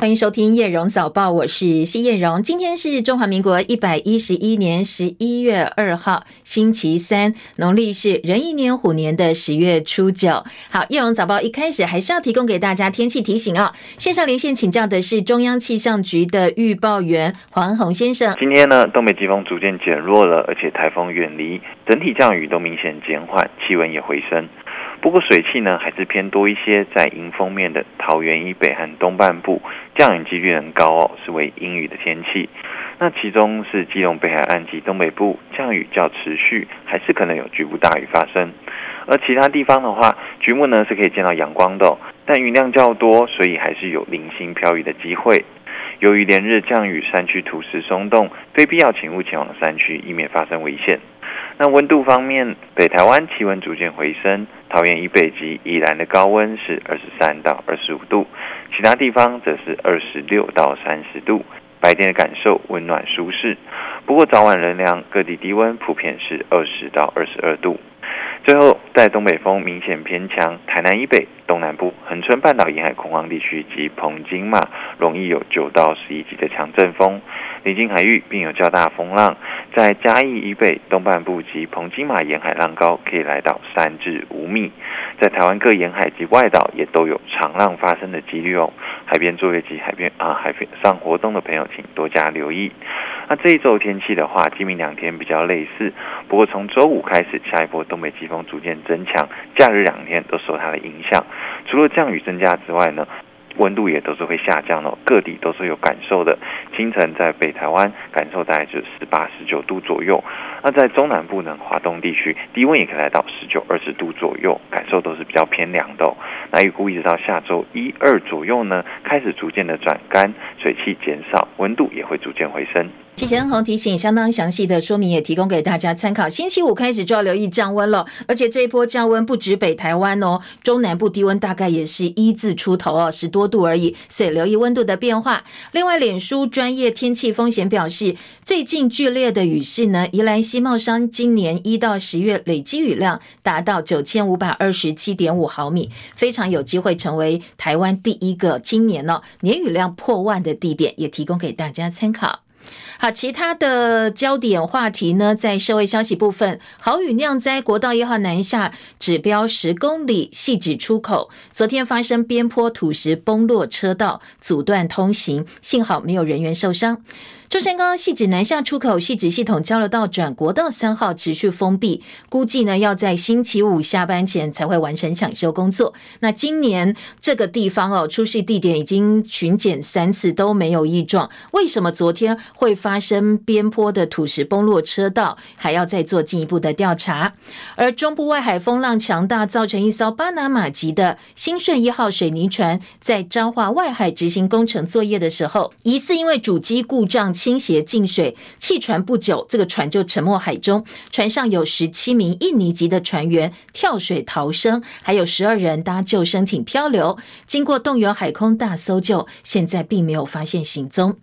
欢迎收听叶荣早报，我是谢叶荣。今天是中华民国一百一十一年十一月二号，星期三，农历是壬寅年虎年的十月初九。好，叶荣早报一开始还是要提供给大家天气提醒啊。线上连线请教的是中央气象局的预报员黄宏先生。今天呢，东北季风逐渐减弱了，而且台风远离，整体降雨都明显减缓，气温也回升。不过水汽呢还是偏多一些，在迎风面的桃园以北和东半部降雨几率很高哦，是为阴雨的天气。那其中是基隆北海岸及东北部降雨较持续，还是可能有局部大雨发生。而其他地方的话，局部呢是可以见到阳光的，但云量较多，所以还是有零星飘雨的机会。由于连日降雨，山区土石松动，非必要请勿前往山区，以免发生危险。那温度方面，北台湾气温逐渐回升，桃园以北及宜兰的高温是二十三到二十五度，其他地方则是二十六到三十度。白天的感受温暖舒适，不过早晚仍凉，各地低温普遍是二十到二十二度。最后，在东北风明显偏强，台南以北、东南部、恒春半岛沿海空旷地区及澎金马容易有九到十一级的强阵风，临近海域并有较大风浪。在嘉义以北、东半部及澎金马沿海浪高可以来到三至五米。在台湾各沿海及外岛也都有长浪发生的几率哦。海边作业及海边啊海边上活动的朋友，请多加留意。那这一周天气的话，今明两天比较类似，不过从周五开始，下一波东北季风逐渐增强，假日两天都受它的影响。除了降雨增加之外呢，温度也都是会下降哦，各地都是有感受的。清晨在北台湾感受大概就十八、十九度左右，那在中南部呢，华东地区低温也可以来到十九、二十度左右，感受都是比较偏凉的。那预估一直到下周一二左右呢，开始逐渐的转干，水汽减少，温度也会逐渐回升。谢谢恩鸿提醒，相当详细的说明也提供给大家参考。星期五开始就要留意降温了，而且这一波降温不止北台湾哦，中南部低温大概也是一字出头哦，十多度而已，所以留意温度的变化。另外，脸书专业天气风险表示，最近剧烈的雨势呢，宜兰西茂山今年一到十月累积雨量达到九千五百二十七点五毫米，非常有机会成为台湾第一个今年呢年雨量破万的地点，也提供给大家参考。好，其他的焦点话题呢，在社会消息部分，豪雨酿灾，国道一号南下指标十公里细指出口，昨天发生边坡土石崩落车道，阻断通行，幸好没有人员受伤。中山高汐止南下出口汐止系统交流道转国道三号持续封闭，估计呢要在星期五下班前才会完成抢修工作。那今年这个地方哦，出事地点已经巡检三次都没有异状，为什么昨天会发生边坡的土石崩落车道？还要再做进一步的调查。而中部外海风浪强大，造成一艘巴拿马籍的兴顺一号水泥船在彰化外海执行工程作业的时候，疑似因为主机故障。倾斜进水，弃船不久，这个船就沉没海中。船上有十七名印尼籍的船员跳水逃生，还有十二人搭救生艇漂流。经过动员海空大搜救，现在并没有发现行踪。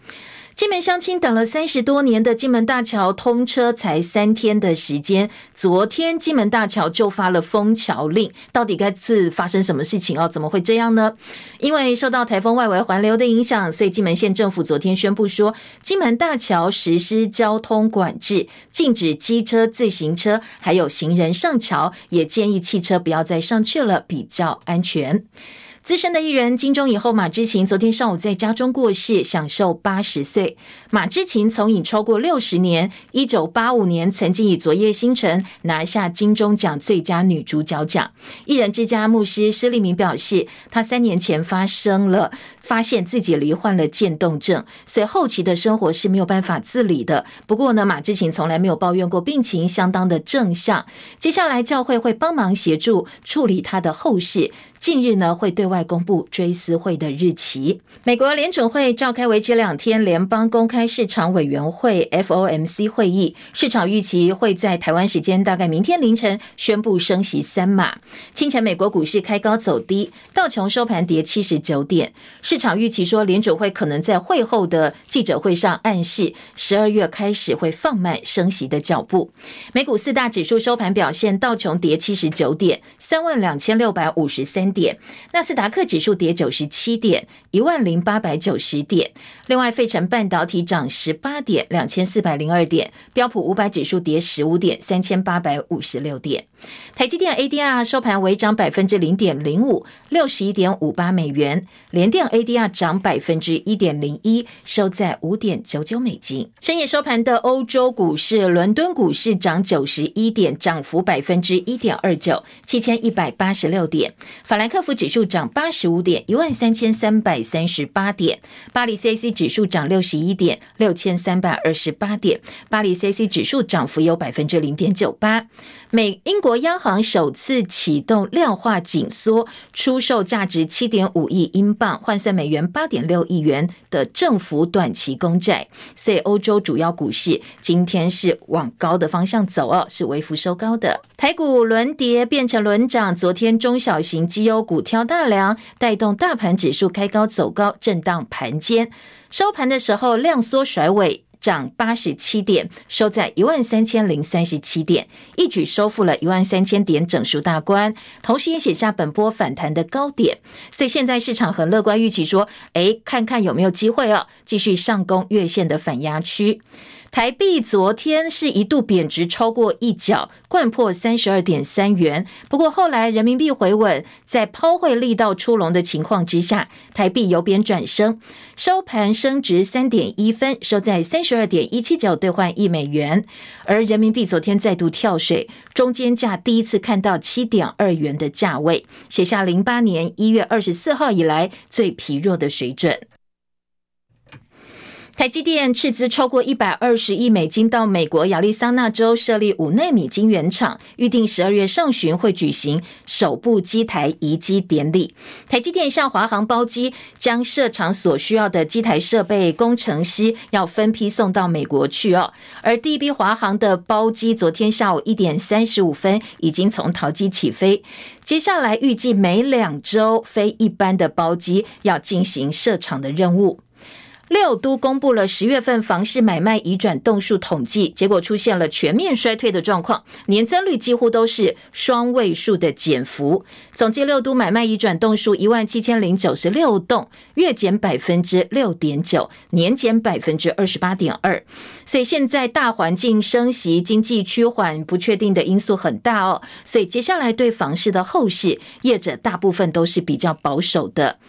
金门乡亲等了三十多年的金门大桥通车才三天的时间，昨天金门大桥就发了封桥令，到底该是发生什么事情哦？怎么会这样呢？因为受到台风外围环流的影响，所以金门县政府昨天宣布说，金门大桥实施交通管制，禁止机车、自行车还有行人上桥，也建议汽车不要再上去了，比较安全。资深的艺人金钟以后马之琴昨天上午在家中过世，享受八十岁。马之琴从影超过六十年，一九八五年曾经以《昨夜星辰》拿下金钟奖最佳女主角奖。艺人之家牧师施立明表示，他三年前发生了。发现自己罹患了渐冻症，所以后期的生活是没有办法自理的。不过呢，马志勤从来没有抱怨过病情，相当的正向。接下来教会会帮忙协助处理他的后事，近日呢会对外公布追思会的日期。美国联准会召开为期两天联邦公开市场委员会 FOMC 会议，市场预期会在台湾时间大概明天凌晨宣布升息三码。清晨美国股市开高走低，道琼收盘跌七十九点。市市场预期说，联准会可能在会后的记者会上暗示，十二月开始会放慢升息的脚步。美股四大指数收盘表现，道琼跌七十九点，三万两千六百五十三。点，纳斯达克指数跌九十七点，一万零八百九十点。另外，费城半导体涨十八点，两千四百零二点。标普五百指数跌十五点，三千八百五十六点。台积电 ADR 收盘微涨百分之零点零五，六十一点五八美元。联电 ADR 涨百分之一点零一，收在五点九九美金。深夜收盘的欧洲股市，伦敦股市涨九十一点，涨幅百分之一点二九，七千一百八十六点。法兰克福指数涨八十五点，一万三千三百三十八点。巴黎 CAC 指数涨六十一点，六千三百二十八点。巴黎 CAC 指数涨幅有百分之零点九八。美英国央行首次启动量化紧缩，出售价值七点五亿英镑（换算美元八点六亿元）的政府短期公债。所以欧洲主要股市今天是往高的方向走哦，是微幅收高的。台股轮跌变成轮涨，昨天中小型绩优股挑大梁，带动大盘指数开高走高，震荡盘间。收盘的时候量缩甩尾。涨八十七点，收在一万三千零三十七点，一举收复了一万三千点整数大关，同时也写下本波反弹的高点。所以现在市场很乐观，预期说，哎，看看有没有机会哦，继续上攻月线的反压区。台币昨天是一度贬值超过一角，掼破三十二点三元。不过后来人民币回稳，在抛汇力道出笼的情况之下，台币由贬转升，收盘升值三点一分，收在三十二点一七九兑换一美元。而人民币昨天再度跳水，中间价第一次看到七点二元的价位，写下零八年一月二十四号以来最疲弱的水准。台积电斥资超过一百二十亿美金到美国亚利桑那州设立五奈米晶圆厂，预定十二月上旬会举行首部机台移机典礼。台积电向华航包机，将设厂所需要的机台设备、工程师要分批送到美国去哦。而第一批华航的包机昨天下午一点三十五分已经从桃机起飞，接下来预计每两周飞一班的包机要进行设厂的任务。六都公布了十月份房市买卖移转栋数统计，结果出现了全面衰退的状况，年增率几乎都是双位数的减幅。总计六都买卖移转栋数一万七千零九十六栋，月减百分之六点九，年减百分之二十八点二。所以现在大环境升息、经济趋缓、不确定的因素很大哦。所以接下来对房市的后市，业者大部分都是比较保守的。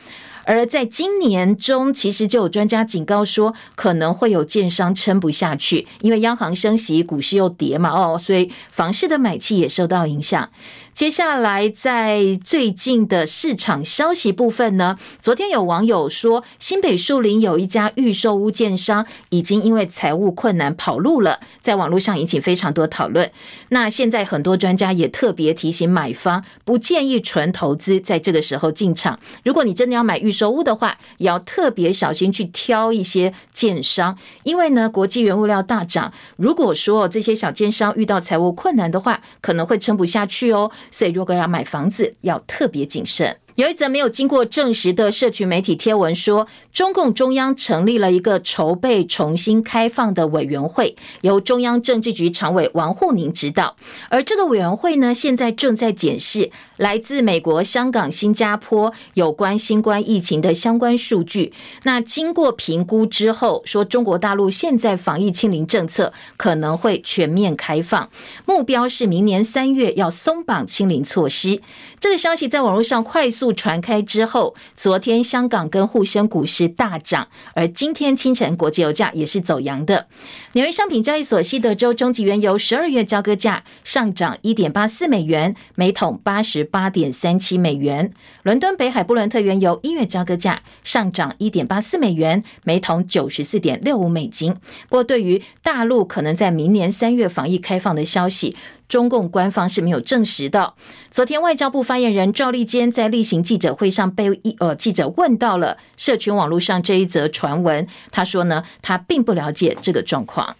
而在今年中，其实就有专家警告说，可能会有建商撑不下去，因为央行升息，股市又跌嘛，哦，所以房市的买气也受到影响。接下来，在最近的市场消息部分呢，昨天有网友说，新北树林有一家预售屋建商已经因为财务困难跑路了，在网络上引起非常多讨论。那现在很多专家也特别提醒买方，不建议纯投资在这个时候进场。如果你真的要买预售屋的话，也要特别小心去挑一些建商，因为呢，国际原物料大涨，如果说这些小建商遇到财务困难的话，可能会撑不下去哦。所以，如果要买房子，要特别谨慎。有一则没有经过证实的社群媒体贴文说，中共中央成立了一个筹备重新开放的委员会，由中央政治局常委王沪宁指导。而这个委员会呢，现在正在检视来自美国、香港、新加坡有关新冠疫情的相关数据。那经过评估之后，说中国大陆现在防疫清零政策可能会全面开放，目标是明年三月要松绑清零措施。这个消息在网络上快速传开之后，昨天香港跟沪深股市大涨，而今天清晨国际油价也是走扬的。纽约商品交易所西德州中级原油十二月交割价上涨一点八四美元，每桶八十八点三七美元。伦敦北海布伦特原油一月交割价上涨一点八四美元，每桶九十四点六五美金。不过，对于大陆可能在明年三月防疫开放的消息，中共官方是没有证实的。昨天，外交部发言人赵立坚在例行记者会上被一呃记者问到了社群网络上这一则传闻，他说呢，他并不了解这个状况。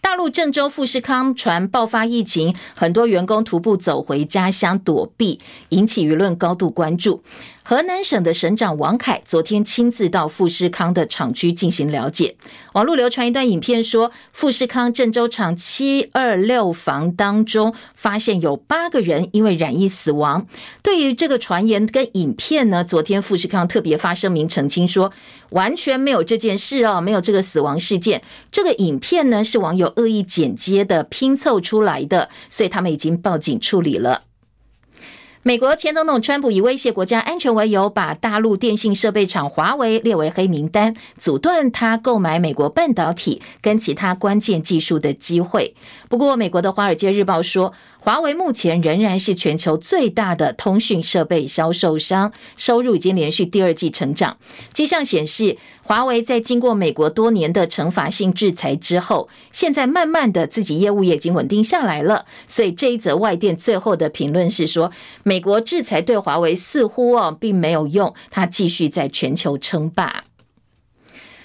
大陆郑州富士康传爆发疫情，很多员工徒步走回家乡躲避，引起舆论高度关注。河南省的省长王凯昨天亲自到富士康的厂区进行了解。网络流传一段影片，说富士康郑州厂七二六房当中发现有八个人因为染疫死亡。对于这个传言跟影片呢，昨天富士康特别发声明澄清说，完全没有这件事哦，没有这个死亡事件。这个影片呢是网友恶意剪接的拼凑出来的，所以他们已经报警处理了。美国前总统川普以威胁国家安全为由，把大陆电信设备厂华为列为黑名单，阻断他购买美国半导体跟其他关键技术的机会。不过，美国的《华尔街日报》说，华为目前仍然是全球最大的通讯设备销售商，收入已经连续第二季成长。迹象显示，华为在经过美国多年的惩罚性制裁之后，现在慢慢的自己业务也已经稳定下来了。所以这一则外电最后的评论是说，美国制裁对华为似乎哦并没有用，它继续在全球称霸。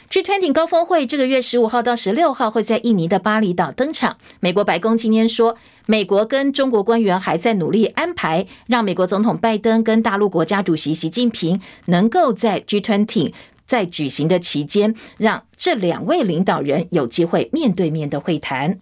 G20 高峰会这个月十五号到十六号会在印尼的巴厘岛登场。美国白宫今天说，美国跟中国官员还在努力安排，让美国总统拜登跟大陆国家主席习近平能够在 G20 在举行的期间，让这两位领导人有机会面对面的会谈。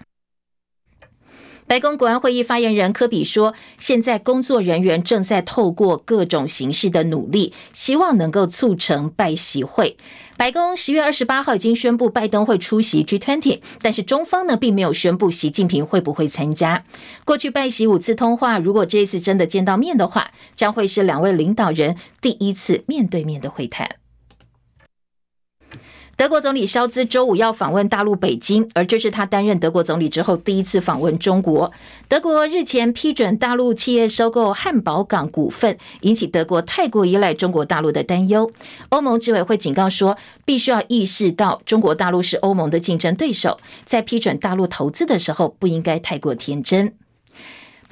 白宫国安会议发言人科比说：“现在工作人员正在透过各种形式的努力，希望能够促成拜习会。白宫十月二十八号已经宣布拜登会出席 G20，但是中方呢并没有宣布习近平会不会参加。过去拜习五次通话，如果这一次真的见到面的话，将会是两位领导人第一次面对面的会谈。”德国总理肖兹周五要访问大陆北京，而这是他担任德国总理之后第一次访问中国。德国日前批准大陆企业收购汉堡港股份，引起德国太过依赖中国大陆的担忧。欧盟执委会警告说，必须要意识到中国大陆是欧盟的竞争对手，在批准大陆投资的时候，不应该太过天真。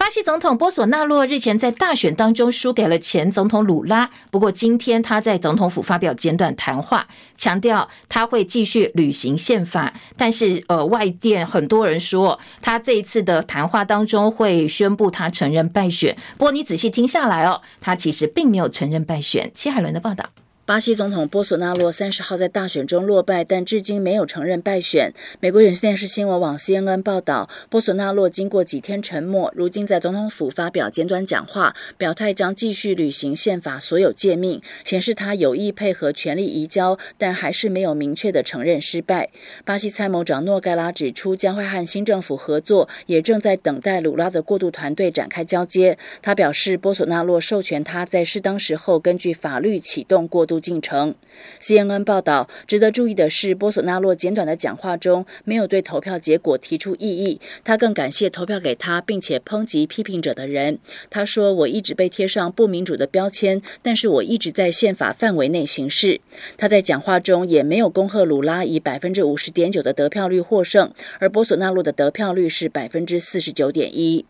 巴西总统波索纳洛日前在大选当中输给了前总统鲁拉，不过今天他在总统府发表简短谈话，强调他会继续履行宪法。但是，呃，外电很多人说他这一次的谈话当中会宣布他承认败选。不过你仔细听下来哦，他其实并没有承认败选。戚海伦的报道。巴西总统波索纳洛三十号在大选中落败，但至今没有承认败选。美国有线电视新闻网 CNN 报道，波索纳洛经过几天沉默，如今在总统府发表简短讲话，表态将继续履行宪法所有诫命，显示他有意配合权力移交，但还是没有明确的承认失败。巴西参谋长诺盖拉指出，将会和新政府合作，也正在等待鲁拉的过渡团队展开交接。他表示，波索纳洛授权他在适当时候根据法律启动过渡。进程。CNN 报道，值得注意的是，波索纳洛简短的讲话中没有对投票结果提出异议，他更感谢投票给他并且抨击批评者的人。他说：“我一直被贴上不民主的标签，但是我一直在宪法范围内行事。”他在讲话中也没有恭贺鲁拉以百分之五十点九的得票率获胜，而波索纳洛的得票率是百分之四十九点一。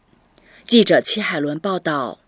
记者戚海伦报道。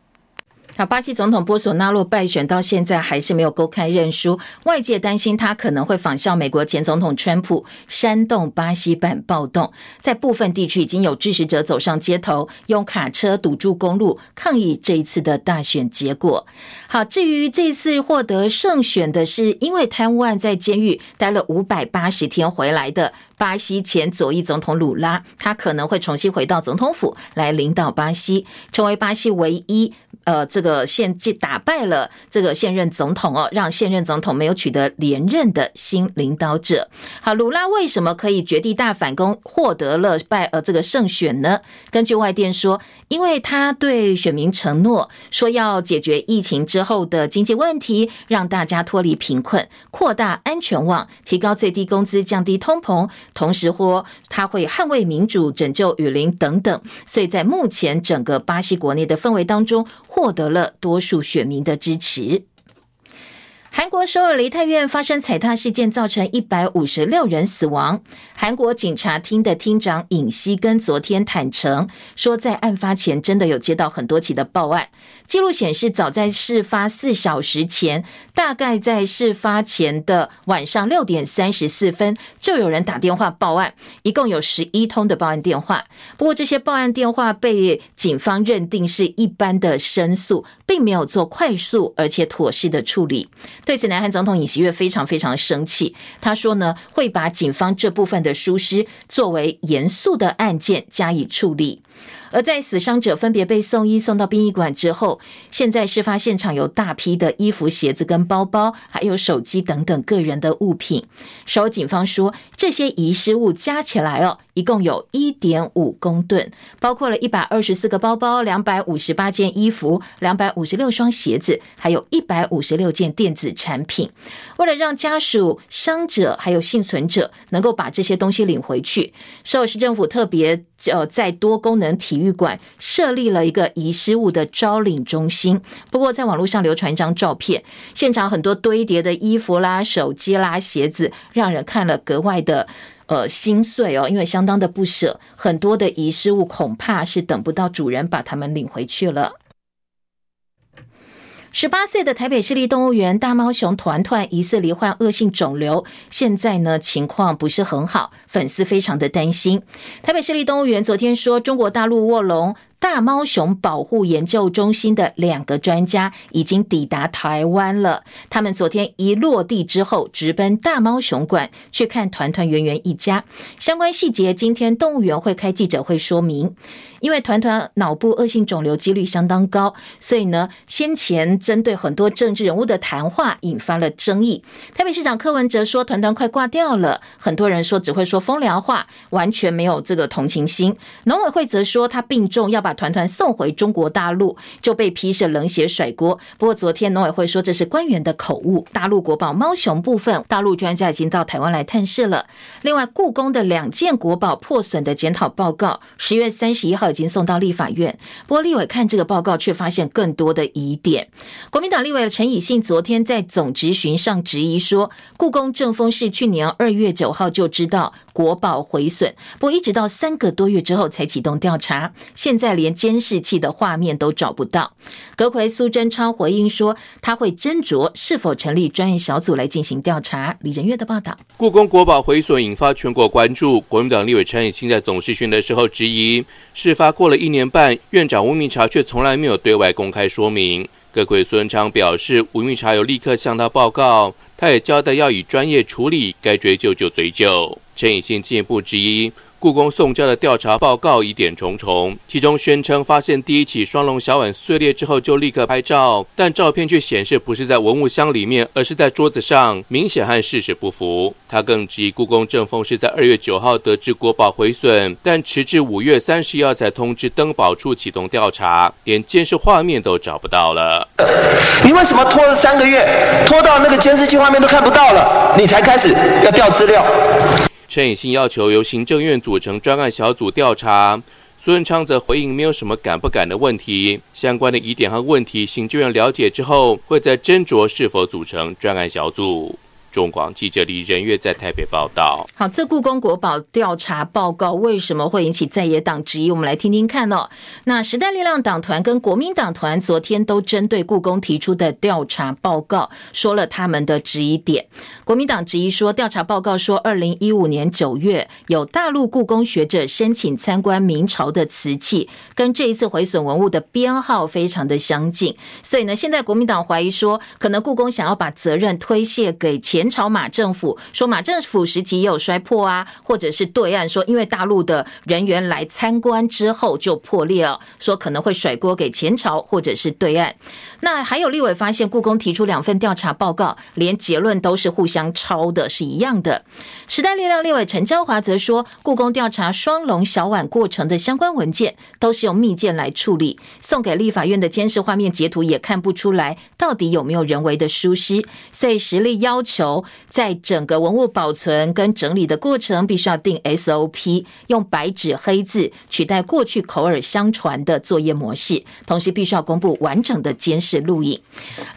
好，巴西总统波索纳洛败选到现在还是没有公开认输，外界担心他可能会仿效美国前总统川普，煽动巴西版暴动。在部分地区已经有支持者走上街头，用卡车堵住公路，抗议这一次的大选结果。好，至于这次获得胜选的是因为贪污案在监狱待了五百八十天回来的。巴西前左翼总统鲁拉，他可能会重新回到总统府来领导巴西，成为巴西唯一呃这个现继打败了这个现任总统哦，让现任总统没有取得连任的新领导者。好，鲁拉为什么可以绝地大反攻，获得了败呃这个胜选呢？根据外电说，因为他对选民承诺说要解决疫情之后的经济问题，让大家脱离贫困，扩大安全网，提高最低工资，降低通膨。同时或他会捍卫民主、拯救雨林等等，所以在目前整个巴西国内的氛围当中，获得了多数选民的支持。韩国首尔梨泰院发生踩踏事件，造成一百五十六人死亡。韩国警察厅的厅长尹锡根昨天坦承说，在案发前真的有接到很多起的报案。记录显示，早在事发四小时前，大概在事发前的晚上六点三十四分，就有人打电话报案，一共有十一通的报案电话。不过，这些报案电话被警方认定是一般的申诉，并没有做快速而且妥适的处理。对此，南韩总统尹锡悦非常非常生气。他说呢，会把警方这部分的疏失作为严肃的案件加以处理。而在死伤者分别被送医送到殡仪馆之后，现在事发现场有大批的衣服、鞋子跟包包，还有手机等等个人的物品。首尔警方说，这些遗失物加起来哦，一共有一点五公吨，包括了一百二十四个包包、两百五十八件衣服、两百五十六双鞋子，还有一百五十六件电子产品。为了让家属、伤者还有幸存者能够把这些东西领回去，首尔市政府特别呃在多功能体育馆设立了一个遗失物的招领中心，不过在网络上流传一张照片，现场很多堆叠的衣服啦、手机啦、鞋子，让人看了格外的呃心碎哦，因为相当的不舍，很多的遗失物恐怕是等不到主人把它们领回去了。十八岁的台北市立动物园大猫熊团团疑似罹患恶性肿瘤，现在呢情况不是很好，粉丝非常的担心。台北市立动物园昨天说，中国大陆卧龙大猫熊保护研究中心的两个专家已经抵达台湾了。他们昨天一落地之后，直奔大猫熊馆去看团团圆圆一家。相关细节，今天动物园会开记者会说明。因为团团脑部恶性肿瘤几率相当高，所以呢，先前针对很多政治人物的谈话引发了争议。台北市长柯文哲说，团团快挂掉了，很多人说只会说风凉话，完全没有这个同情心。农委会则说，他病重要把。团团送回中国大陆，就被批是冷血甩锅。不过昨天农委会说这是官员的口误。大陆国宝猫熊部分，大陆专家已经到台湾来探视了。另外，故宫的两件国宝破损的检讨报告，十月三十一号已经送到立法院。不过立委看这个报告，却发现更多的疑点。国民党立委陈以信昨天在总质询上质疑说，故宫正风是去年二月九号就知道国宝毁损，不过一直到三个多月之后才启动调查，现在连监视器的画面都找不到。阁揆苏贞昌回应说，他会斟酌是否成立专业小组来进行调查。李仁月的报道：故宫国宝毁损引发全国关注。国民党立委陈以信在总质询的时候质疑，事发发过了一年半，院长吴明察却从来没有对外公开说明。各位孙昌表示，吴明察有立刻向他报告，他也交代要以专业处理，该追究就追究。陈以信进一步质疑。故宫送交的调查报告疑点重重，其中宣称发现第一起双龙小碗碎裂之后就立刻拍照，但照片却显示不是在文物箱里面，而是在桌子上，明显和事实不符。他更质疑故宫正风是在二月九号得知国宝毁损，但迟至五月三十一号才通知登宝处启动调查，连监视画面都找不到了。你为什么拖了三个月，拖到那个监视器画面都看不到了，你才开始要调资料？陈以信要求由行政院组成专案小组调查，苏贞昌则回应没有什么敢不敢的问题，相关的疑点和问题，行政院了解之后，会再斟酌是否组成专案小组。中广记者李仁月在台北报道。好，这故宫国宝调查报告为什么会引起在野党质疑？我们来听听看哦。那时代力量党团跟国民党团昨天都针对故宫提出的调查报告说了他们的质疑点。国民党质疑说，调查报告说，二零一五年九月有大陆故宫学者申请参观明朝的瓷器，跟这一次毁损文物的编号非常的相近，所以呢，现在国民党怀疑说，可能故宫想要把责任推卸给前。前朝马政府说，马政府时期也有摔破啊，或者是对岸说，因为大陆的人员来参观之后就破裂了，说可能会甩锅给前朝或者是对岸。那还有立委发现，故宫提出两份调查报告，连结论都是互相抄的，是一样的。时代力量立委陈椒华则说，故宫调查双龙小碗过程的相关文件都是用密件来处理，送给立法院的监视画面截图也看不出来到底有没有人为的疏失，所以实力要求。在整个文物保存跟整理的过程，必须要定 SOP，用白纸黑字取代过去口耳相传的作业模式，同时必须要公布完整的监视录影。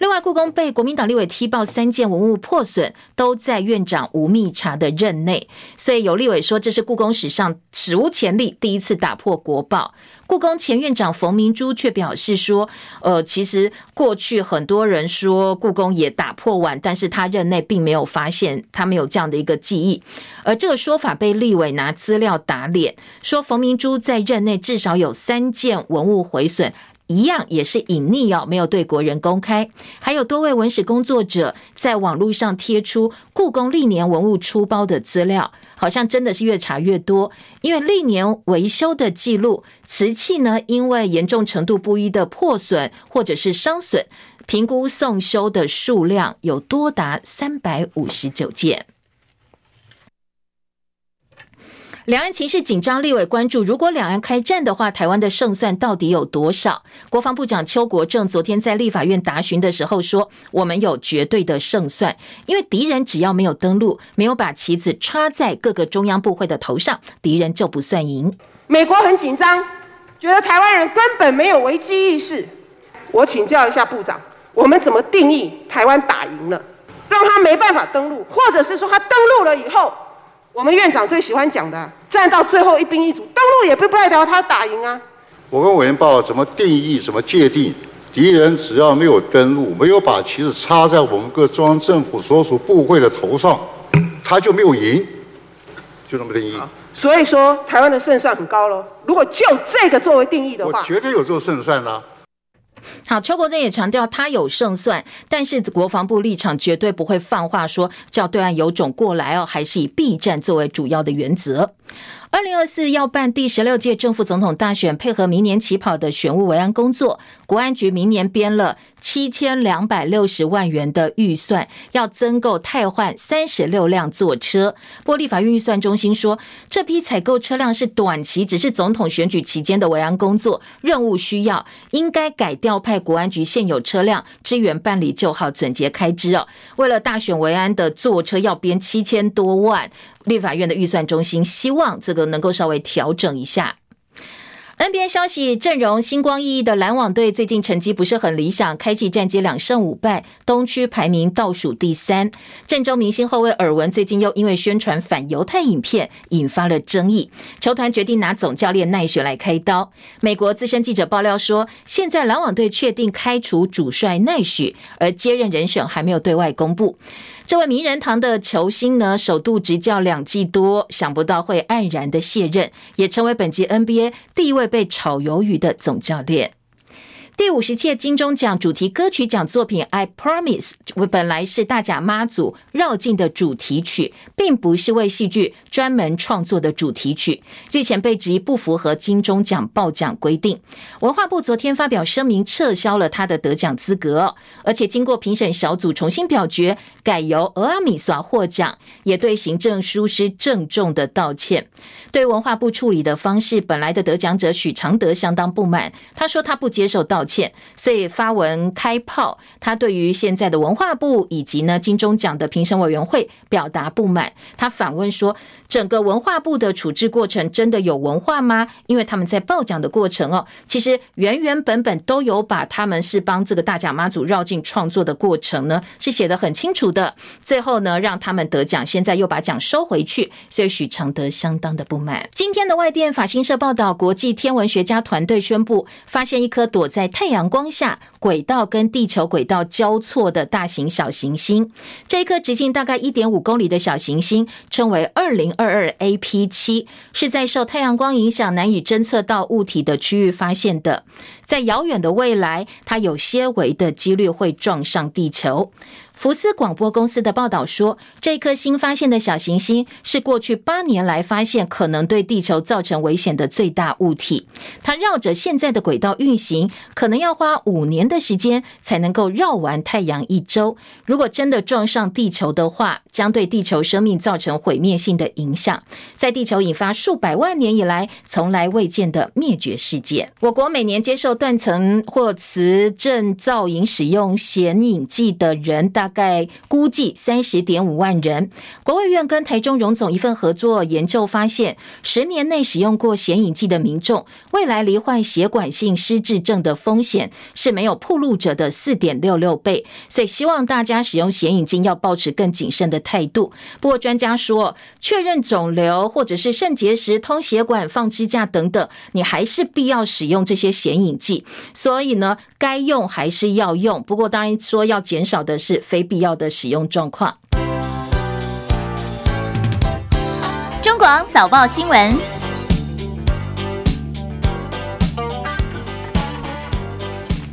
另外，故宫被国民党立委踢爆三件文物破损，都在院长吴密察的任内，所以有立委说，这是故宫史上史无前例第一次打破国报。故宫前院长冯明珠却表示说：“呃，其实过去很多人说故宫也打破碗，但是他任内并没有发现，他没有这样的一个记忆。而这个说法被立委拿资料打脸，说冯明珠在任内至少有三件文物毁损，一样也是隐匿哦，没有对国人公开。还有多位文史工作者在网络上贴出故宫历年文物出包的资料。”好像真的是越查越多，因为历年维修的记录，瓷器呢，因为严重程度不一的破损或者是伤损，评估送修的数量有多达三百五十九件。两岸情势紧张，立委关注，如果两岸开战的话，台湾的胜算到底有多少？国防部长邱国正昨天在立法院答询的时候说：“我们有绝对的胜算，因为敌人只要没有登陆，没有把旗子插在各个中央部会的头上，敌人就不算赢。”美国很紧张，觉得台湾人根本没有危机意识。我请教一下部长，我们怎么定义台湾打赢了，让他没办法登陆，或者是说他登陆了以后？我们院长最喜欢讲的，站到最后一兵一卒，登陆也不代表他打赢啊。我跟委员报怎么定义、怎么界定敌人？只要没有登陆，没有把旗子插在我们各中央政府所属部会的头上，他就没有赢，就这么定义。所以说，台湾的胜算很高喽。如果就这个作为定义的话，我绝对有做胜算啊。好，邱国正也强调他有胜算，但是国防部立场绝对不会放话说叫对岸有种过来哦，还是以避战作为主要的原则。二零二四要办第十六届正副总统大选，配合明年起跑的选务维安工作，国安局明年编了七千两百六十万元的预算，要增购汰换三十六辆座车。不过立法院预算中心说，这批采购车辆是短期，只是总统选举期间的维安工作任务需要，应该改调派国安局现有车辆支援办理就好，总结开支哦。为了大选维安的座车要编七千多万。立法院的预算中心希望这个能够稍微调整一下。NBA 消息，阵容星光熠熠的篮网队最近成绩不是很理想，开季战绩两胜五败，东区排名倒数第三。阵中明星后卫尔文最近又因为宣传反犹太影片引发了争议，球团决定拿总教练奈雪来开刀。美国资深记者爆料说，现在篮网队确定开除主帅奈雪，而接任人选还没有对外公布。这位名人堂的球星呢，首度执教两季多，想不到会黯然的卸任，也成为本季 NBA 第一位被炒鱿鱼的总教练。第五十届金钟奖主题歌曲奖作品《I Promise》本来是大甲妈祖绕境的主题曲，并不是为戏剧专门创作的主题曲。日前被质疑不符合金钟奖报奖规定，文化部昨天发表声明撤销了他的得奖资格，而且经过评审小组重新表决，改由俄阿米索获奖，也对行政疏失郑重的道歉。对文化部处理的方式，本来的得奖者许常德相当不满，他说他不接受道歉。所以发文开炮，他对于现在的文化部以及呢金钟奖的评审委员会表达不满。他反问说：“整个文化部的处置过程真的有文化吗？因为他们在报奖的过程哦，其实原原本本都有把他们是帮这个大甲妈祖绕境创作的过程呢，是写得很清楚的。最后呢，让他们得奖，现在又把奖收回去，所以许常德相当的不满。今天的外电法新社报道，国际天文学家团队宣布，发现一颗躲在太阳光下轨道跟地球轨道交错的大型小行星，这一颗直径大概一点五公里的小行星称为二零二二 AP 七，是在受太阳光影响难以侦测到物体的区域发现的。在遥远的未来，它有些微的几率会撞上地球。福斯广播公司的报道说，这颗新发现的小行星是过去八年来发现可能对地球造成危险的最大物体。它绕着现在的轨道运行，可能要花五年的时间才能够绕完太阳一周。如果真的撞上地球的话，将对地球生命造成毁灭性的影响，在地球引发数百万年以来从来未见的灭绝事件。我国每年接受断层或磁振造影使用显影剂的人大。大概估计三十点五万人。国卫院跟台中荣总一份合作研究发现，十年内使用过显影剂的民众，未来罹患血管性失智症的风险是没有暴露者的四点六六倍。所以希望大家使用显影剂要保持更谨慎的态度。不过专家说，确认肿瘤或者是肾结石、通血管、放支架等等，你还是必要使用这些显影剂。所以呢，该用还是要用。不过当然说要减少的是必要的使用状况。中广早报新闻，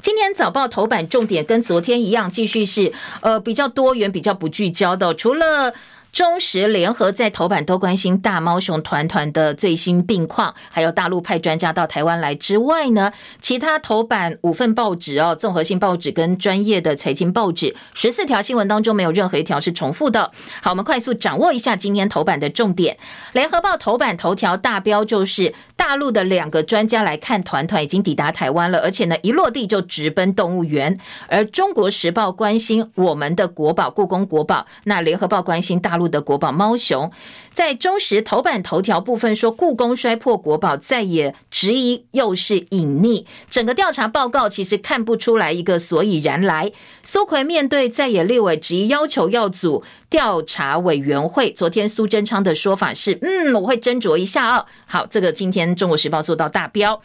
今天早报头版重点跟昨天一样，继续是呃比较多元、比较不聚焦的，除了。中时联合在头版都关心大猫熊团团的最新病况，还有大陆派专家到台湾来之外呢，其他头版五份报纸哦，综合性报纸跟专业的财经报纸，十四条新闻当中没有任何一条是重复的。好，我们快速掌握一下今天头版的重点。联合报头版头条大标就是大陆的两个专家来看团团已经抵达台湾了，而且呢一落地就直奔动物园。而中国时报关心我们的国宝故宫国宝，那联合报关心大陆。的国宝猫熊，在中时头版头条部分说，故宫摔破国宝，再也质疑又是隐匿。整个调查报告其实看不出来一个所以然来。苏奎面对在野立委质疑，要求要组调查委员会。昨天苏贞昌的说法是，嗯，我会斟酌一下哦。好，这个今天中国时报做到大标。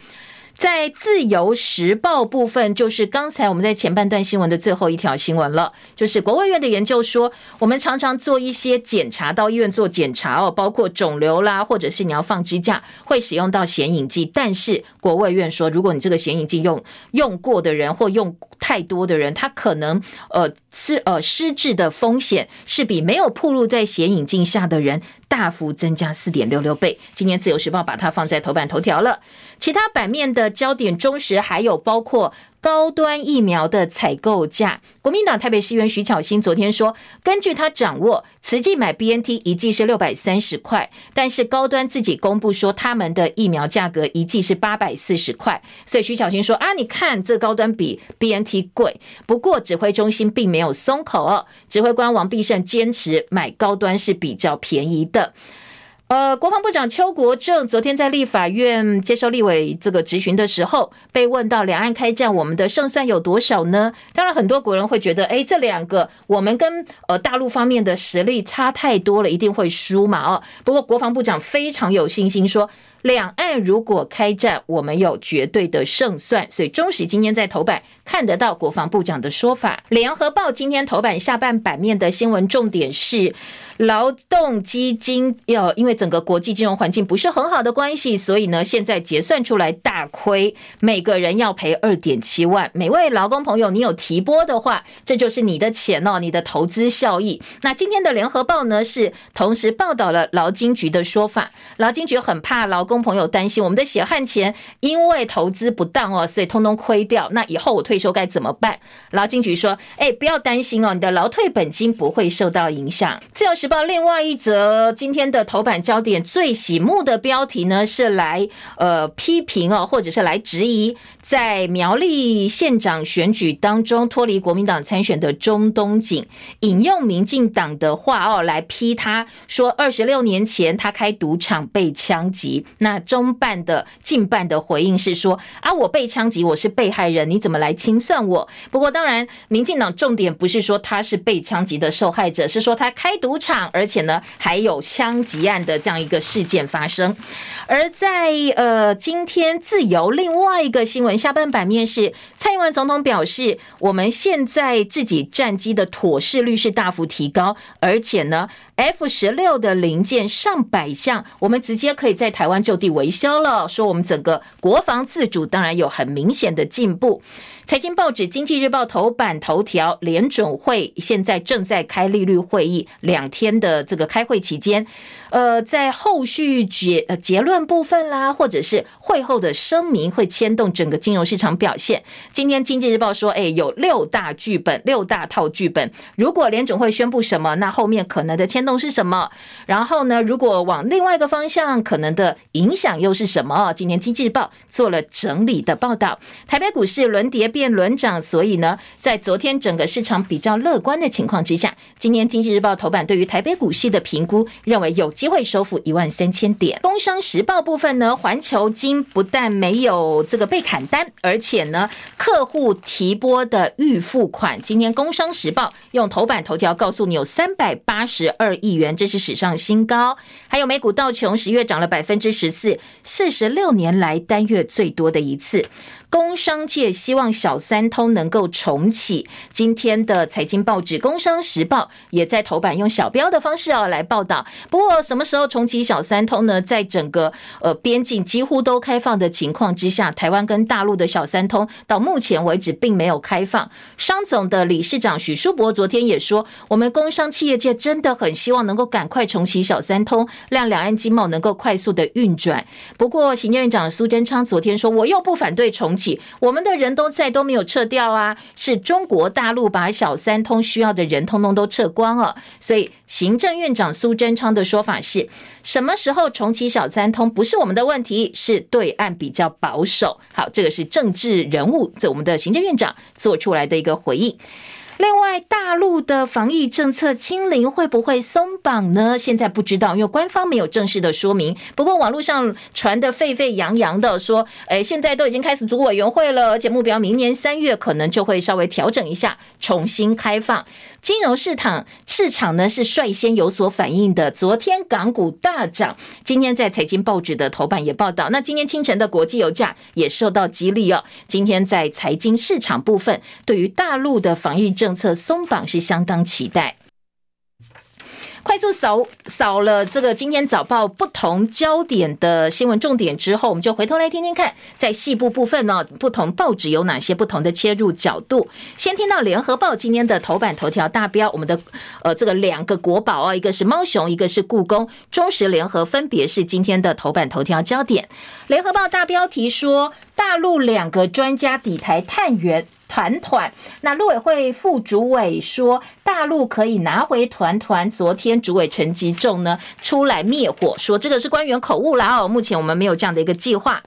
在自由时报部分，就是刚才我们在前半段新闻的最后一条新闻了，就是国卫院的研究说，我们常常做一些检查，到医院做检查哦，包括肿瘤啦，或者是你要放支架，会使用到显影剂。但是国卫院说，如果你这个显影剂用用过的人或用太多的人，他可能呃是呃失智的风险是比没有暴露在显影镜下的人大幅增加四点六六倍。今年自由时报把它放在头版头条了。其他版面的焦点中时还有包括高端疫苗的采购价。国民党台北市议员徐巧芯昨天说，根据他掌握，慈济买 BNT 一剂是六百三十块，但是高端自己公布说他们的疫苗价格一剂是八百四十块，所以徐巧芯说啊，你看这高端比 BNT 贵。不过指挥中心并没有松口哦，指挥官王必胜坚持买高端是比较便宜的。呃，国防部长邱国正昨天在立法院接受立委这个质询的时候，被问到两岸开战，我们的胜算有多少呢？当然，很多国人会觉得，哎，这两个我们跟呃大陆方面的实力差太多了，一定会输嘛。哦，不过国防部长非常有信心说，两岸如果开战，我们有绝对的胜算。所以中时今天在头版看得到国防部长的说法。联合报今天头版下半版面的新闻重点是。劳动基金要因为整个国际金融环境不是很好的关系，所以呢，现在结算出来大亏，每个人要赔二点七万。每位劳工朋友，你有提拨的话，这就是你的钱哦，你的投资效益。那今天的联合报呢，是同时报道了劳金局的说法，劳金局很怕劳工朋友担心我们的血汗钱因为投资不当哦，所以通通亏掉。那以后我退休该怎么办？劳金局说，哎，不要担心哦，你的劳退本金不会受到影响。自由时报另外一则今天的头版焦点最醒目的标题呢，是来呃批评哦，或者是来质疑，在苗栗县长选举当中脱离国民党参选的钟东锦，引用民进党的话哦来批他，说二十六年前他开赌场被枪击。那中办的近办的回应是说啊，我被枪击，我是被害人，你怎么来清算我？不过当然，民进党重点不是说他是被枪击的受害者，是说他开赌场。而且呢，还有枪击案的这样一个事件发生。而在呃，今天自由另外一个新闻下半版面是蔡英文总统表示，我们现在自己战机的妥适率是大幅提高，而且呢，F 十六的零件上百项，我们直接可以在台湾就地维修了。说我们整个国防自主，当然有很明显的进步。财经报纸《经济日报》头版头条：联准会现在正在开利率会议，两天的这个开会期间。呃，在后续结呃结论部分啦，或者是会后的声明，会牵动整个金融市场表现。今天经济日报说，哎，有六大剧本，六大套剧本。如果联准会宣布什么，那后面可能的牵动是什么？然后呢，如果往另外一个方向，可能的影响又是什么？今天经济日报做了整理的报道。台北股市轮跌变轮涨，所以呢，在昨天整个市场比较乐观的情况之下，今天经济日报头版对于台北股市的评估，认为有机会收复一万三千点。工商时报部分呢，环球金不但没有这个被砍单，而且呢，客户提拨的预付款，今天工商时报用头版头条告诉你有三百八十二亿元，这是史上新高。还有美股道琼十月涨了百分之十四，四十六年来单月最多的一次。工商界希望小小三通能够重启。今天的财经报纸《工商时报》也在头版用小标的方式哦来报道。不过什么时候重启小三通呢？在整个呃边境几乎都开放的情况之下，台湾跟大陆的小三通到目前为止并没有开放。商总的理事长许树伯昨天也说，我们工商企业界真的很希望能够赶快重启小三通，让两岸经贸能够快速的运转。不过行政院长苏贞昌昨天说，我又不反对重启。我们的人都在，都没有撤掉啊！是中国大陆把小三通需要的人通通都撤光了，所以行政院长苏贞昌的说法是，什么时候重启小三通不是我们的问题，是对岸比较保守。好，这个是政治人物，这我们的行政院长做出来的一个回应。另外，大陆的防疫政策清零会不会松绑呢？现在不知道，因为官方没有正式的说明。不过网络上传的沸沸扬扬的说，诶，现在都已经开始组委员会了，而且目标明年三月可能就会稍微调整一下，重新开放。金融市场市场呢是率先有所反应的。昨天港股大涨，今天在财经报纸的头版也报道。那今天清晨的国际油价也受到激励哦。今天在财经市场部分，对于大陆的防疫政策松绑是相当期待。快速扫扫了这个今天早报不同焦点的新闻重点之后，我们就回头来听听看，在细部部分呢，不同报纸有哪些不同的切入角度。先听到联合报今天的头版头条大标，我们的呃这个两个国宝啊，一个是猫熊，一个是故宫，中时联合分别是今天的头版头条焦点。联合报大标题说，大陆两个专家抵台探源。团团，那陆委会副主委说，大陆可以拿回团团。昨天主委陈吉仲呢出来灭火，说这个是官员口误啦哦，目前我们没有这样的一个计划。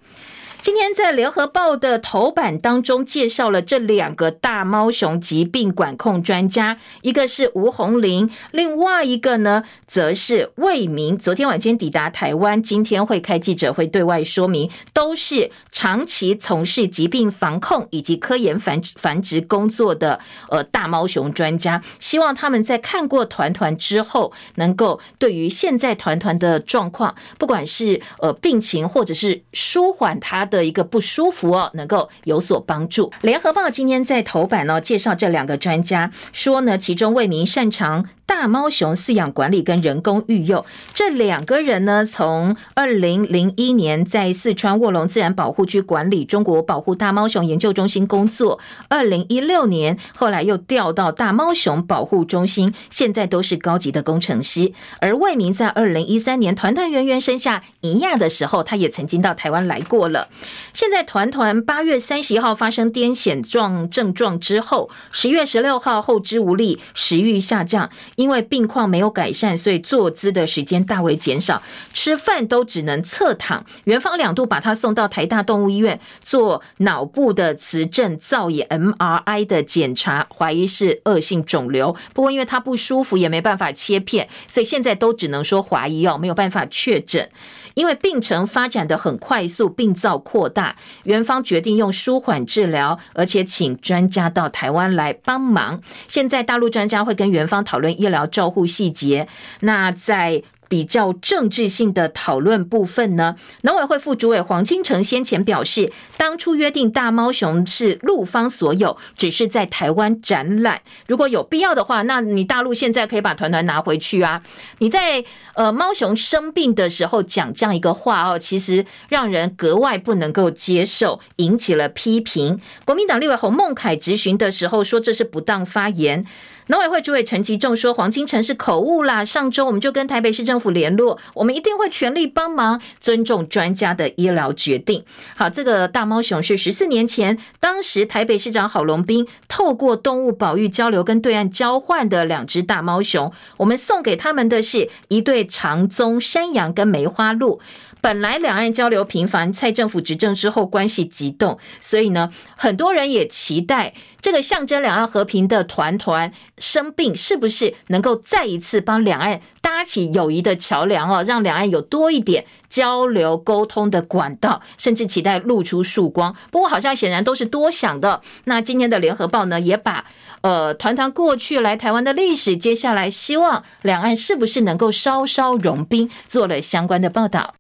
今天在联合报的头版当中介绍了这两个大猫熊疾病管控专家，一个是吴鸿麟，另外一个呢则是魏明。昨天晚间抵达台湾，今天会开记者会对外说明，都是长期从事疾病防控以及科研繁繁殖工作的呃大猫熊专家，希望他们在看过团团之后，能够对于现在团团的状况，不管是呃病情或者是舒缓他的一个不舒服哦，能够有所帮助。联合报今天在头版呢介绍这两个专家，说呢其中魏明擅长。大猫熊饲养管理跟人工育幼，这两个人呢，从二零零一年在四川卧龙自然保护区管理中国保护大猫熊研究中心工作，二零一六年后来又调到大猫熊保护中心，现在都是高级的工程师。而魏明在二零一三年团团圆圆生下尼亚的时候，他也曾经到台湾来过了。现在团团八月三十一号发生癫痫状症状之后，十月十六号后肢无力，食欲下降。因为病况没有改善，所以坐姿的时间大为减少，吃饭都只能侧躺。园方两度把他送到台大动物医院做脑部的磁振造影 MRI 的检查，怀疑是恶性肿瘤。不过因为他不舒服，也没办法切片，所以现在都只能说怀疑哦，没有办法确诊。因为病程发展得很快速，病灶扩大，园方决定用舒缓治疗，而且请专家到台湾来帮忙。现在大陆专家会跟园方讨论医疗照护细节。那在比较政治性的讨论部分呢，农委会副主委黄金城先前表示，当初约定大猫熊是陆方所有，只是在台湾展览。如果有必要的话，那你大陆现在可以把团团拿回去啊。你在呃猫熊生病的时候讲这样一个话哦，其实让人格外不能够接受，引起了批评。国民党立委洪孟楷质询的时候说，这是不当发言。农委会主委陈吉仲说，黄金城是口误啦。上周我们就跟台北市政府联络，我们一定会全力帮忙，尊重专家的医疗决定。好，这个大猫熊是十四年前，当时台北市长郝龙斌透过动物保育交流跟对岸交换的两只大猫熊，我们送给他们的是一对长鬃山羊跟梅花鹿。本来两岸交流频繁，蔡政府执政之后关系急动，所以呢，很多人也期待这个象征两岸和平的团团生病，是不是能够再一次帮两岸搭起友谊的桥梁哦，让两岸有多一点交流沟通的管道，甚至期待露出曙光。不过好像显然都是多想的。那今天的联合报呢，也把呃团团过去来台湾的历史，接下来希望两岸是不是能够稍稍融冰，做了相关的报道。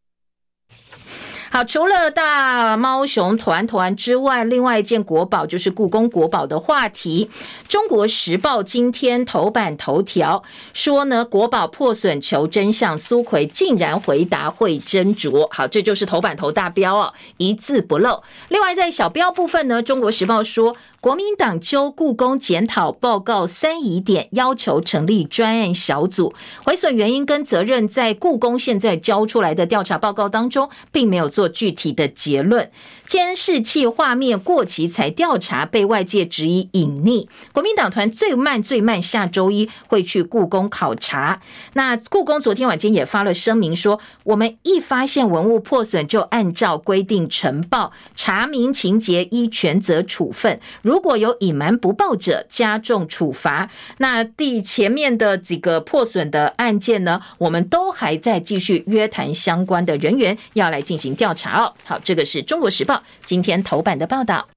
好，除了大猫熊团团之外，另外一件国宝就是故宫国宝的话题。中国时报今天头版头条说呢，国宝破损求真相，苏奎竟然回答会斟酌。好，这就是头版头大标哦，一字不漏。另外在小标部分呢，中国时报说。国民党揪故宫检讨报告三疑点，要求成立专案小组。毁损原因跟责任在故宫现在交出来的调查报告当中，并没有做做具体的结论。监视器画面过期才调查，被外界质疑隐匿。国民党团最慢最慢下周一会去故宫考察。那故宫昨天晚间也发了声明说，我们一发现文物破损就按照规定呈报，查明情节依权责处分。如果有隐瞒不报者，加重处罚。那第前面的几个破损的案件呢，我们都还在继续约谈相关的人员，要来进行调查哦。好，这个是中国时报。今天头版的报道，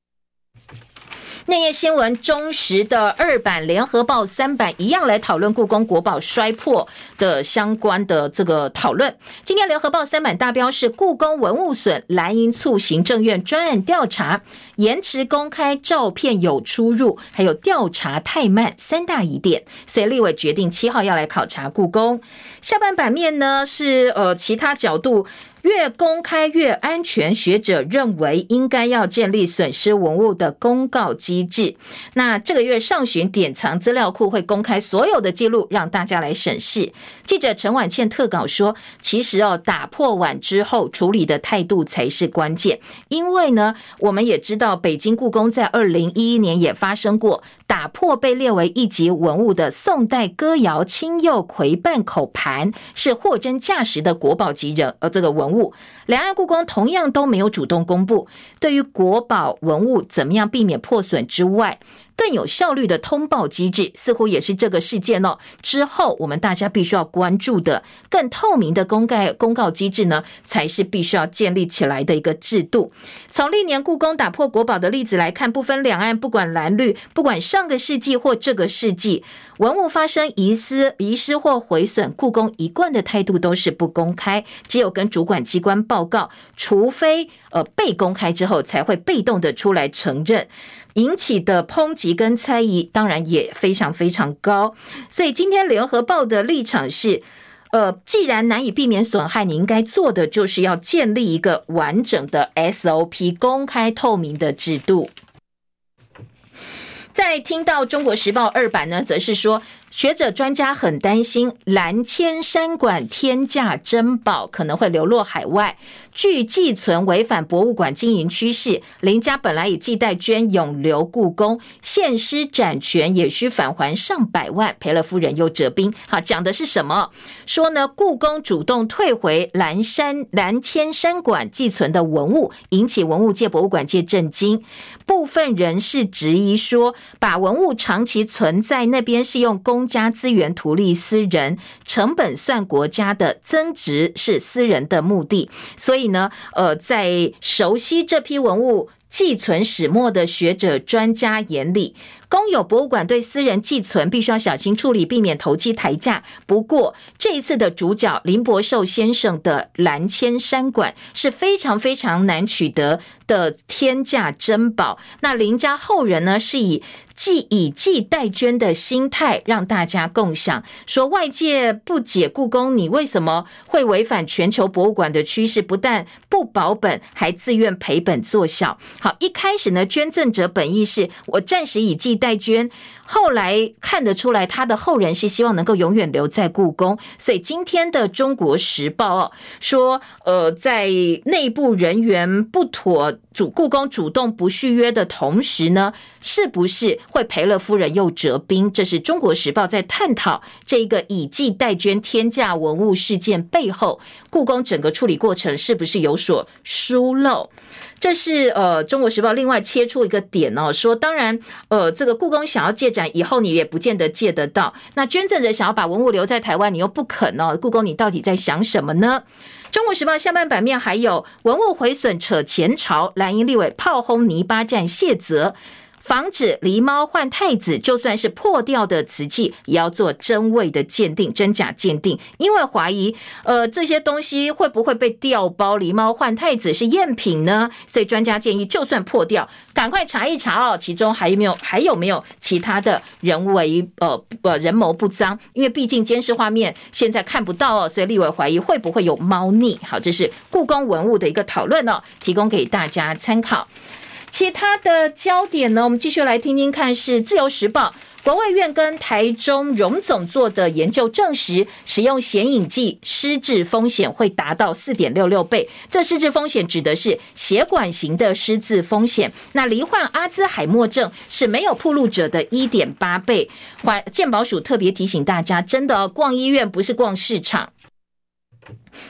内页新闻，中时的二版、联合报三版一样来讨论故宫国宝摔破的相关的这个讨论。今天联合报三版大标是故宫文物损，蓝银促行政院专案调查，延迟公开照片有出入，还有调查太慢三大疑点，所以立委决定七号要来考察故宫。下半版面呢是呃其他角度。越公开越安全，学者认为应该要建立损失文物的公告机制。那这个月上旬，典藏资料库会公开所有的记录，让大家来审视。记者陈婉倩特稿说，其实哦，打破碗之后处理的态度才是关键。因为呢，我们也知道，北京故宫在二零一一年也发生过打破被列为一级文物的宋代歌谣青釉夔半口盘，是货真价实的国宝级人，呃，这个文物。物，两岸故宫同样都没有主动公布。对于国宝文物怎么样避免破损之外，更有效率的通报机制，似乎也是这个事件哦。之后我们大家必须要关注的更透明的公告公告机制呢，才是必须要建立起来的一个制度。从历年故宫打破国宝的例子来看，不分两岸，不管蓝绿，不管上个世纪或这个世纪，文物发生遗失、遗失或毁损，故宫一贯的态度都是不公开，只有跟主管机关报告，除非呃被公开之后，才会被动的出来承认。引起的抨击跟猜疑，当然也非常非常高。所以今天联合报的立场是，呃，既然难以避免损害，你应该做的就是要建立一个完整的 SOP，公开透明的制度。在听到中国时报二版呢，则是说。学者专家很担心蓝千山馆天价珍宝可能会流落海外，据寄存违反博物馆经营趋势。林家本来以寄代捐永留故宫，现失展权也需返还上百万，赔了夫人又折兵。好，讲的是什么？说呢，故宫主动退回蓝山蓝千山馆寄存的文物，引起文物界、博物馆界震惊。部分人士质疑说，把文物长期存在那边是用公加资源图利私人，成本算国家的，增值是私人的目的。所以呢，呃，在熟悉这批文物寄存始末的学者专家眼里，公有博物馆对私人寄存必须要小心处理，避免投机抬价。不过这一次的主角林伯寿先生的蓝千山馆是非常非常难取得的天价珍宝。那林家后人呢，是以寄以寄代捐的心态让大家共享，说外界不解故宫你为什么会违反全球博物馆的趋势，不但不保本，还自愿赔本做小。好，一开始呢，捐赠者本意是我暂时以寄代捐。后来看得出来，他的后人是希望能够永远留在故宫，所以今天的《中国时报》哦说，呃，在内部人员不妥，主故宫主动不续约的同时呢，是不是会赔了夫人又折兵？这是《中国时报》在探讨这一个以季代捐天价文物事件背后，故宫整个处理过程是不是有所疏漏？这是呃，《中国时报》另外切出一个点哦，说当然，呃，这个故宫想要借展，以后你也不见得借得到。那捐赠者想要把文物留在台湾，你又不肯哦。故宫，你到底在想什么呢？《中国时报》下半版面还有文物毁损扯前朝，蓝营立委炮轰泥巴战谢泽。防止狸猫换太子，就算是破掉的瓷器，也要做真伪的鉴定、真假鉴定，因为怀疑，呃，这些东西会不会被调包？狸猫换太子是赝品呢？所以专家建议，就算破掉，赶快查一查哦，其中还有没有还有没有其他的人为呃呃人谋不臧？因为毕竟监视画面现在看不到哦，所以立委怀疑会不会有猫腻？好，这是故宫文物的一个讨论哦，提供给大家参考。其他的焦点呢？我们继续来听听看。是《自由时报》国卫院跟台中荣总做的研究证实，使用显影剂失智风险会达到四点六六倍。这失智风险指的是血管型的失智风险。那罹患阿兹海默症是没有暴露者的一点八倍。健保署特别提醒大家，真的逛医院不是逛市场。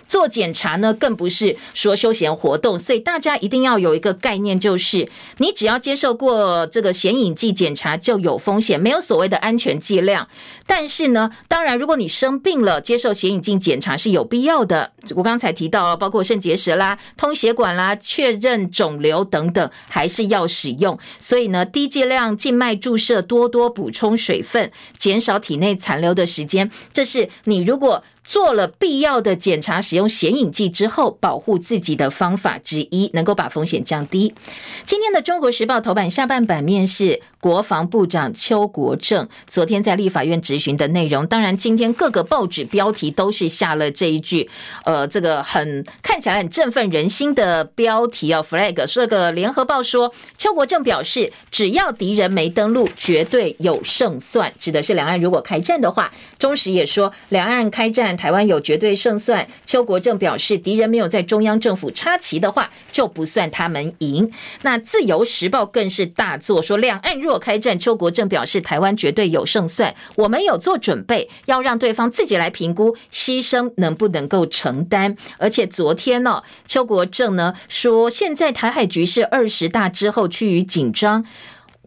做检查呢，更不是说休闲活动，所以大家一定要有一个概念，就是你只要接受过这个显影剂检查就有风险，没有所谓的安全剂量。但是呢，当然，如果你生病了，接受显影剂检查是有必要的。我刚才提到，包括肾结石啦、通血管啦、确认肿瘤等等，还是要使用。所以呢，低剂量静脉注射，多多补充水分，减少体内残留的时间，这是你如果。做了必要的检查，使用显影剂之后，保护自己的方法之一，能够把风险降低。今天的《中国时报》头版下半版面是国防部长邱国正昨天在立法院质询的内容。当然，今天各个报纸标题都是下了这一句，呃，这个很看起来很振奋人心的标题哦，flag。说个《联合报》说，邱国正表示，只要敌人没登陆，绝对有胜算，指的是两岸如果开战的话。中时也说，两岸开战。台湾有绝对胜算。邱国正表示，敌人没有在中央政府插旗的话，就不算他们赢。那自由时报更是大作说，两岸若开战，邱国正表示，台湾绝对有胜算。我们有做准备，要让对方自己来评估牺牲能不能够承担。而且昨天呢、邱国正呢说，现在台海局势二十大之后趋于紧张。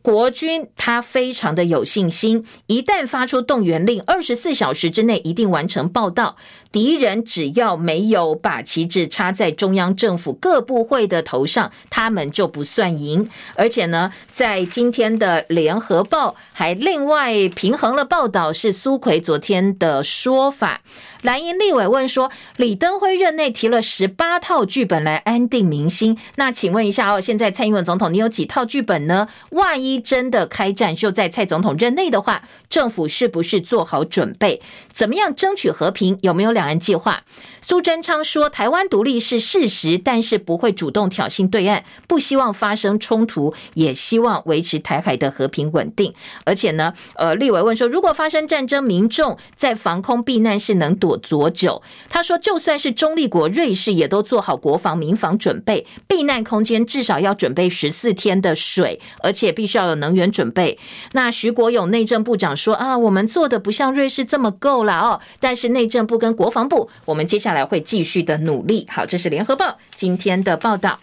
国军他非常的有信心，一旦发出动员令，二十四小时之内一定完成报道。敌人只要没有把旗帜插在中央政府各部会的头上，他们就不算赢。而且呢，在今天的联合报还另外平衡了报道，是苏奎昨天的说法。蓝营立委问说，李登辉任内提了十八套剧本来安定民心，那请问一下哦，现在蔡英文总统你有几套剧本呢？万一真的开战就在蔡总统任内的话，政府是不是做好准备？怎么样争取和平？有没有两岸计划？苏贞昌说，台湾独立是事实，但是不会主动挑衅对岸，不希望发生冲突，也希望维持台海的和平稳定。而且呢，呃，立委问说，如果发生战争，民众在防空避难是能躲多久？他说，就算是中立国瑞士，也都做好国防民防准备，避难空间至少要准备十四天的水，而且必须要有能源准备。那徐国勇内政部长说啊，我们做的不像瑞士这么够了哦，但是内政部跟国防部，我们接下来会继续的努力。好，这是联合报今天的报道。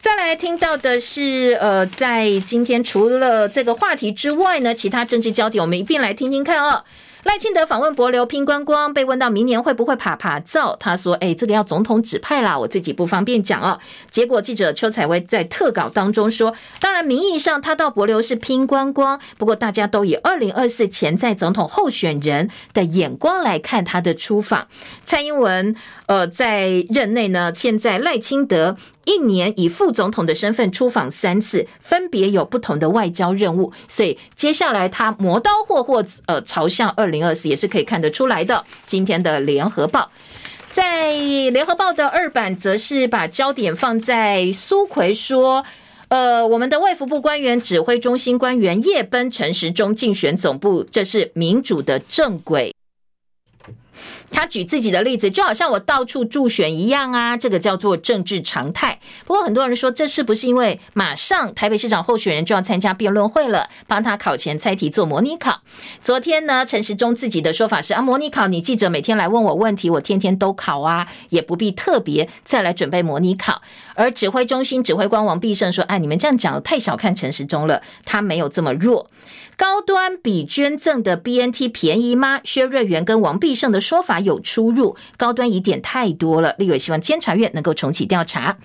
再来听到的是，呃，在今天除了这个话题之外呢，其他政治焦点我们一并来听听看哦。赖清德访问博流拼观光，被问到明年会不会爬爬造，他说：“哎，这个要总统指派啦，我自己不方便讲啊。”结果记者邱采薇在特稿当中说：“当然名义上他到博流是拼观光，不过大家都以二零二四潜在总统候选人的眼光来看他的出访。”蔡英文呃在任内呢，现在赖清德。一年以副总统的身份出访三次，分别有不同的外交任务，所以接下来他磨刀霍霍，呃，朝向二零二四也是可以看得出来的。今天的联合报，在联合报的二版则是把焦点放在苏奎说。呃，我们的卫福部官员、指挥中心官员夜奔陈时中竞选总部，这是民主的正轨。他举自己的例子，就好像我到处助选一样啊，这个叫做政治常态。不过很多人说，这是不是因为马上台北市长候选人就要参加辩论会了，帮他考前猜题做模拟考？昨天呢，陈时中自己的说法是啊，模拟考你记者每天来问我问题，我天天都考啊，也不必特别再来准备模拟考。而指挥中心指挥官王必胜说，哎，你们这样讲太小看陈时中了，他没有这么弱。高端比捐赠的 BNT 便宜吗？薛瑞元跟王必胜的说法有出入，高端疑点太多了，立委希望监察院能够重启调查。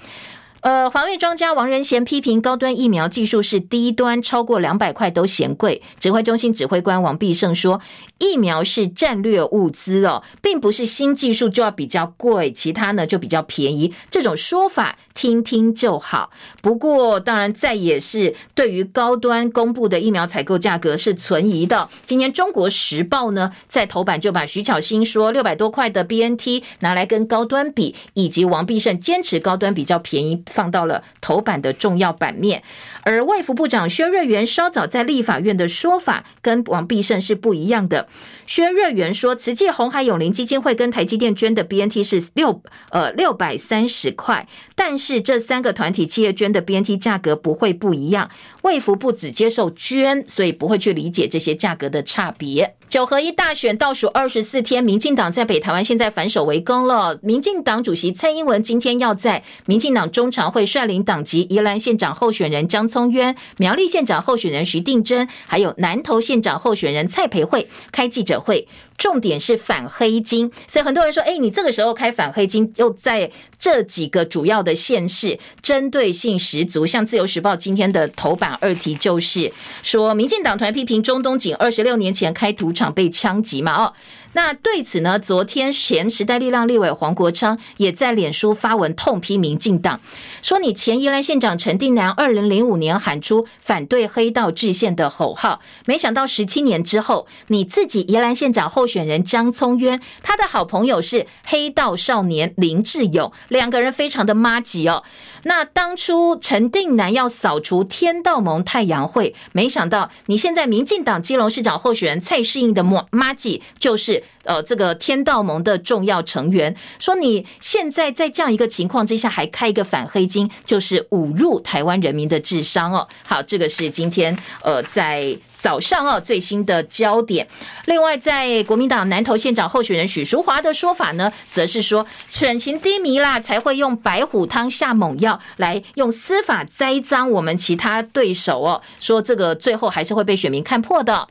呃，防疫专家王仁贤批评高端疫苗技术是低端，超过两百块都嫌贵。指挥中心指挥官王必胜说，疫苗是战略物资哦，并不是新技术就要比较贵，其他呢就比较便宜。这种说法听听就好。不过，当然再也是对于高端公布的疫苗采购价格是存疑的。今天《中国时报》呢在头版就把徐巧芯说六百多块的 BNT 拿来跟高端比，以及王必胜坚持高端比较便宜。放到了头版的重要版面，而卫福部长薛瑞元稍早在立法院的说法跟王必胜是不一样的。薛瑞元说，慈济红海永龄基金会跟台积电捐的 BNT 是六呃六百三十块，但是这三个团体企业捐的 BNT 价格不会不一样。卫福部只接受捐，所以不会去理解这些价格的差别。九合一大选倒数二十四天，民进党在北台湾现在反手为攻了。民进党主席蔡英文今天要在民进党中常会率领党籍宜兰县长候选人张聪渊、苗栗县长候选人徐定珍，还有南投县长候选人蔡培慧开记者会。重点是反黑金，所以很多人说，哎，你这个时候开反黑金，又在这几个主要的县市，针对性十足。像自由时报今天的头版二题就是说，民进党团批评中东锦二十六年前开赌场被枪击嘛，哦。那对此呢，昨天前时代力量立委黄国昌也在脸书发文痛批民进党，说你前宜兰县长陈定南二零零五年喊出反对黑道制宪的口号，没想到十七年之后，你自己宜兰县长候选人张聪渊，他的好朋友是黑道少年林志勇，两个人非常的麻吉哦。那当初陈定南要扫除天道盟太阳会，没想到你现在民进党基隆市长候选人蔡适应的麻麻吉就是。呃，这个天道盟的重要成员说，你现在在这样一个情况之下，还开一个反黑金，就是侮辱台湾人民的智商哦。好，这个是今天呃在早上哦最新的焦点。另外，在国民党南投县长候选人许淑华的说法呢，则是说选情低迷啦，才会用白虎汤下猛药来用司法栽赃我们其他对手哦。说这个最后还是会被选民看破的。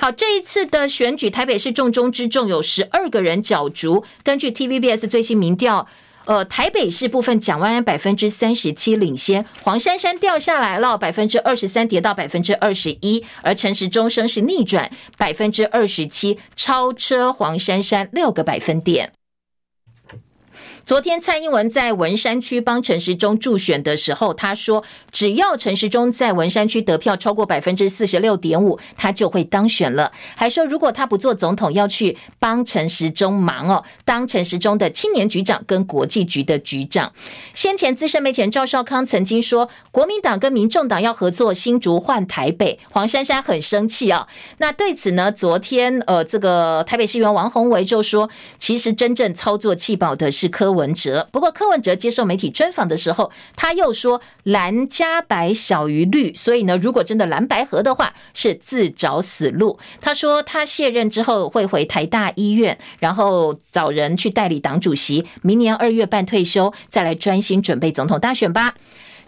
好，这一次的选举，台北市重中之重有十二个人角逐。根据 TVBS 最新民调，呃，台北市部分蒋万安百分之三十七领先，黄珊珊掉下来了，百分之二十三跌到百分之二十一，而陈时中声是逆转，百分之二十七超车黄珊珊六个百分点。昨天蔡英文在文山区帮陈时中助选的时候，他说，只要陈时中在文山区得票超过百分之四十六点五，他就会当选了。还说，如果他不做总统，要去帮陈时中忙哦，当陈时中的青年局长跟国际局的局长。先前资深媒体人赵少康曾经说，国民党跟民众党要合作新竹换台北，黄珊珊很生气啊。那对此呢，昨天呃，这个台北市议员王宏维就说，其实真正操作弃保的是科文文哲，不过柯文哲接受媒体专访的时候，他又说蓝加白小于绿，所以呢，如果真的蓝白合的话，是自找死路。他说他卸任之后会回台大医院，然后找人去代理党主席，明年二月半退休，再来专心准备总统大选吧。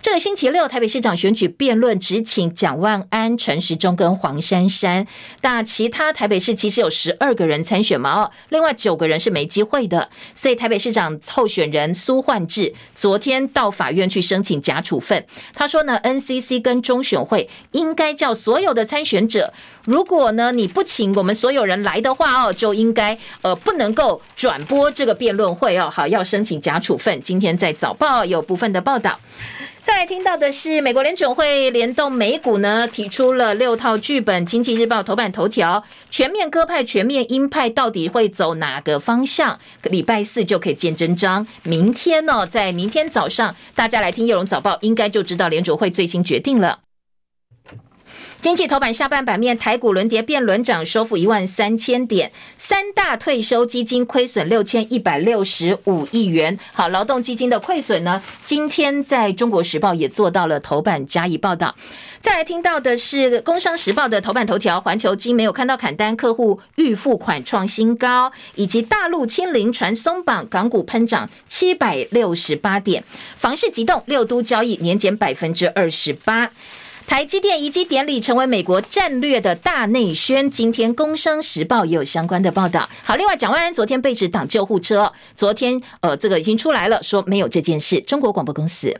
这个星期六，台北市长选举辩论只请蒋万安、陈时中跟黄珊珊，但其他台北市其实有十二个人参选嘛，哦，另外九个人是没机会的。所以台北市长候选人苏焕智昨天到法院去申请假处分，他说呢，NCC 跟中选会应该叫所有的参选者。如果呢你不请我们所有人来的话哦，就应该呃不能够转播这个辩论会哦。好，要申请假处分。今天在早报有部分的报道。再来听到的是，美国联准会联动美股呢，提出了六套剧本。经济日报头版头条：全面鸽派、全面鹰派，到底会走哪个方向？礼拜四就可以见真章。明天呢，在明天早上，大家来听叶龙早报，应该就知道联准会最新决定了。经济头版下半版面，台股轮跌变轮涨，收复一万三千点。三大退休基金亏损六千一百六十五亿元。好，劳动基金的亏损呢？今天在中国时报也做到了头版加以报道。再来听到的是工商时报的头版头条：环球金没有看到砍单，客户预付款创新高，以及大陆清零传松绑，港股喷涨七百六十八点。房市急动，六都交易年减百分之二十八。台积电移机典礼成为美国战略的大内宣，今天《工商时报》也有相关的报道。好，另外蒋万安昨天被指挡救护车，昨天呃这个已经出来了，说没有这件事。中国广播公司。